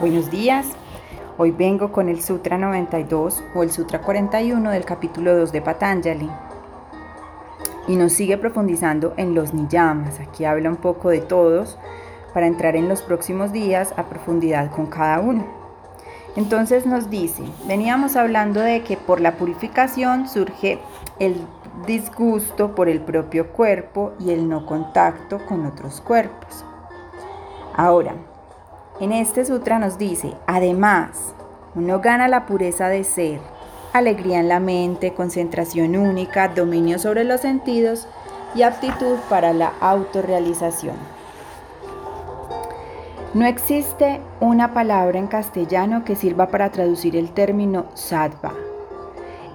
Buenos días. Hoy vengo con el Sutra 92 o el Sutra 41 del capítulo 2 de Patanjali. Y nos sigue profundizando en los niyamas. Aquí habla un poco de todos para entrar en los próximos días a profundidad con cada uno. Entonces nos dice, veníamos hablando de que por la purificación surge el disgusto por el propio cuerpo y el no contacto con otros cuerpos. Ahora, en este sutra nos dice, además, uno gana la pureza de ser, alegría en la mente, concentración única, dominio sobre los sentidos y aptitud para la autorrealización. No existe una palabra en castellano que sirva para traducir el término sattva.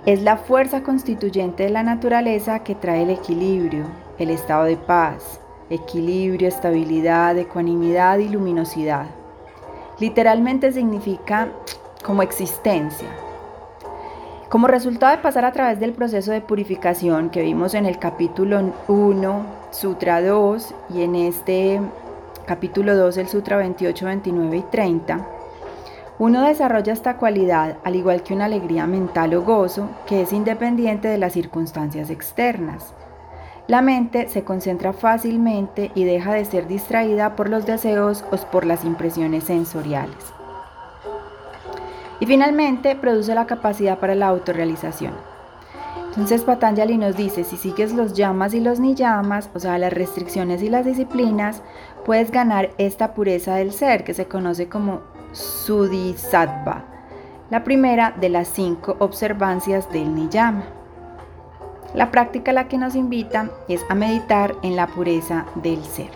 Es la fuerza constituyente de la naturaleza que trae el equilibrio, el estado de paz, equilibrio, estabilidad, ecuanimidad y luminosidad. Literalmente significa como existencia. Como resultado de pasar a través del proceso de purificación que vimos en el capítulo 1, Sutra 2, y en este capítulo 2, el Sutra 28, 29 y 30, uno desarrolla esta cualidad al igual que una alegría mental o gozo que es independiente de las circunstancias externas. La mente se concentra fácilmente y deja de ser distraída por los deseos o por las impresiones sensoriales. Y finalmente produce la capacidad para la autorrealización. Entonces Patanjali nos dice, si sigues los llamas y los niyamas, o sea, las restricciones y las disciplinas, puedes ganar esta pureza del ser que se conoce como Sudisattva, la primera de las cinco observancias del niyama. La práctica a la que nos invita es a meditar en la pureza del ser.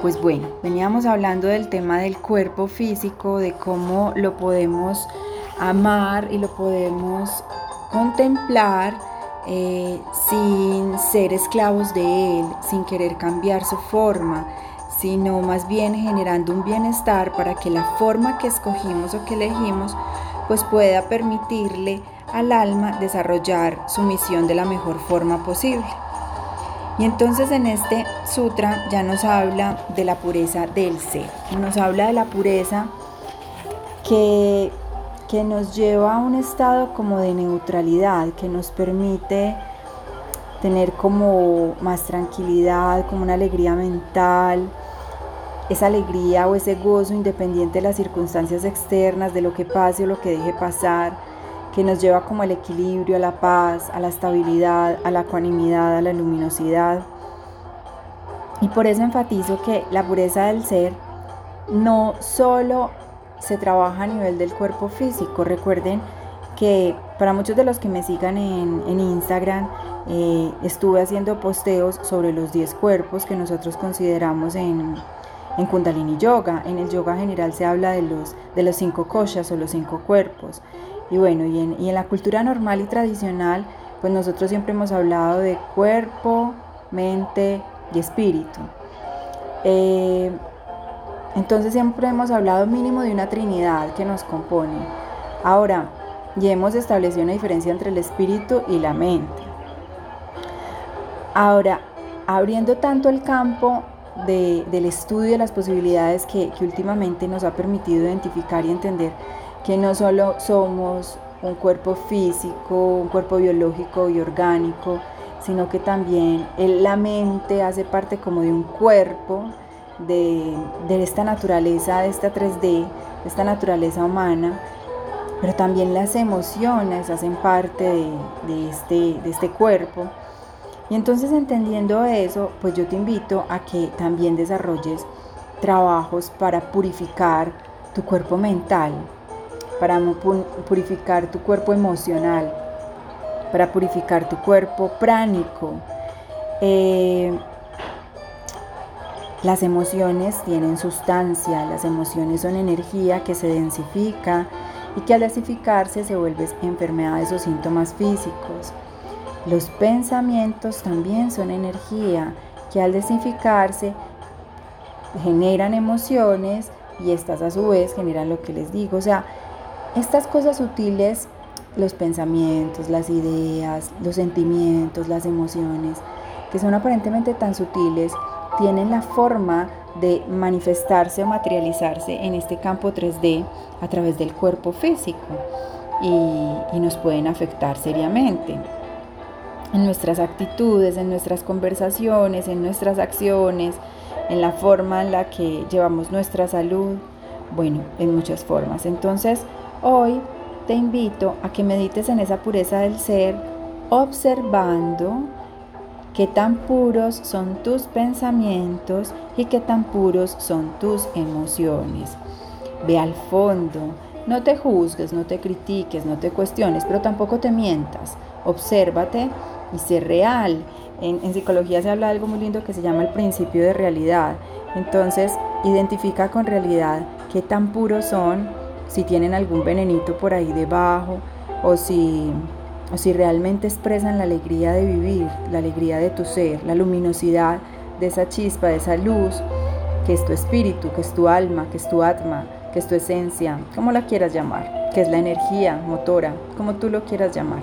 Pues bueno, veníamos hablando del tema del cuerpo físico, de cómo lo podemos amar y lo podemos contemplar eh, sin ser esclavos de él, sin querer cambiar su forma, sino más bien generando un bienestar para que la forma que escogimos o que elegimos pues pueda permitirle al alma desarrollar su misión de la mejor forma posible. Y entonces en este sutra ya nos habla de la pureza del ser, nos habla de la pureza que, que nos lleva a un estado como de neutralidad, que nos permite tener como más tranquilidad, como una alegría mental, esa alegría o ese gozo independiente de las circunstancias externas, de lo que pase o lo que deje pasar que nos lleva como al equilibrio, a la paz, a la estabilidad, a la ecuanimidad, a la luminosidad. Y por eso enfatizo que la pureza del ser no solo se trabaja a nivel del cuerpo físico. Recuerden que para muchos de los que me sigan en, Instagram, eh, estuve haciendo posteos sobre los 10 cuerpos que nosotros consideramos en, en Kundalini Yoga. En el yoga general se habla de los, de los cinco koshas o los cinco cuerpos. Y bueno, y en, la cultura normal y tradicional, pues nosotros siempre hemos hablado de cuerpo, mente y espíritu. Eh, entonces siempre hemos hablado mínimo de una trinidad que nos compone. Ahora, ya hemos establecido una diferencia entre el espíritu y la mente. Ahora, abriendo tanto el campo del estudio de las posibilidades que, que últimamente nos ha permitido identificar y entender que no solo somos un cuerpo físico, un cuerpo biológico y orgánico, sino que también la mente hace parte como de un cuerpo, de, esta naturaleza, de esta 3D, de esta naturaleza humana, pero también las emociones hacen parte de, este, de este cuerpo. Y entonces entendiendo eso, pues yo te invito a que también desarrolles trabajos para purificar tu cuerpo mental, para purificar tu cuerpo emocional, para purificar tu cuerpo pránico. Eh, las emociones tienen sustancia, las emociones son energía que se densifica y que al densificarse se vuelven enfermedades o síntomas físicos. Los pensamientos también son energía que al densificarse generan emociones y estas a su vez generan lo que les digo. O sea, estas cosas sutiles, los pensamientos, las ideas, los sentimientos, las emociones, que son aparentemente tan sutiles, tienen la forma de manifestarse o materializarse en este campo 3D a través del cuerpo físico y, nos pueden afectar seriamente en nuestras actitudes, en nuestras conversaciones, en nuestras acciones, en la forma en la que llevamos nuestra salud, bueno, en muchas formas. Entonces, hoy te invito a que medites en esa pureza del ser, observando qué tan puros son tus pensamientos y qué tan puros son tus emociones. Ve al fondo, no te juzgues, no te critiques, no te cuestiones, pero tampoco te mientas. Obsérvate y sé real. En, en, psicología se habla de algo muy lindo que se llama el principio de realidad. Entonces, identifica con realidad qué tan puros son, si tienen algún venenito por ahí debajo o si, o si realmente expresan la alegría de vivir, la alegría de tu ser, la luminosidad de esa chispa, de esa luz que es tu espíritu, que es tu alma, que es tu atma, que es tu esencia, como la quieras llamar, que es la energía motora, como tú lo quieras llamar.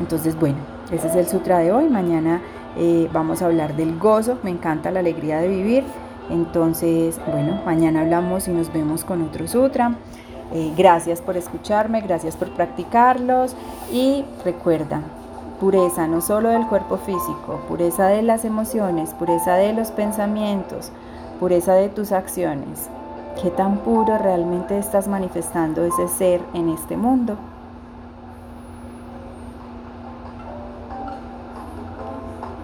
Entonces, bueno, ese es el sutra de hoy. Mañana eh, vamos a hablar del gozo. Me encanta la alegría de vivir. Entonces, bueno, mañana hablamos y nos vemos con otro sutra. Eh, gracias por escucharme, gracias por practicarlos y recuerda, pureza no solo del cuerpo físico, pureza de las emociones, pureza de los pensamientos, pureza de tus acciones. ¿Qué tan puro realmente estás manifestando ese ser en este mundo?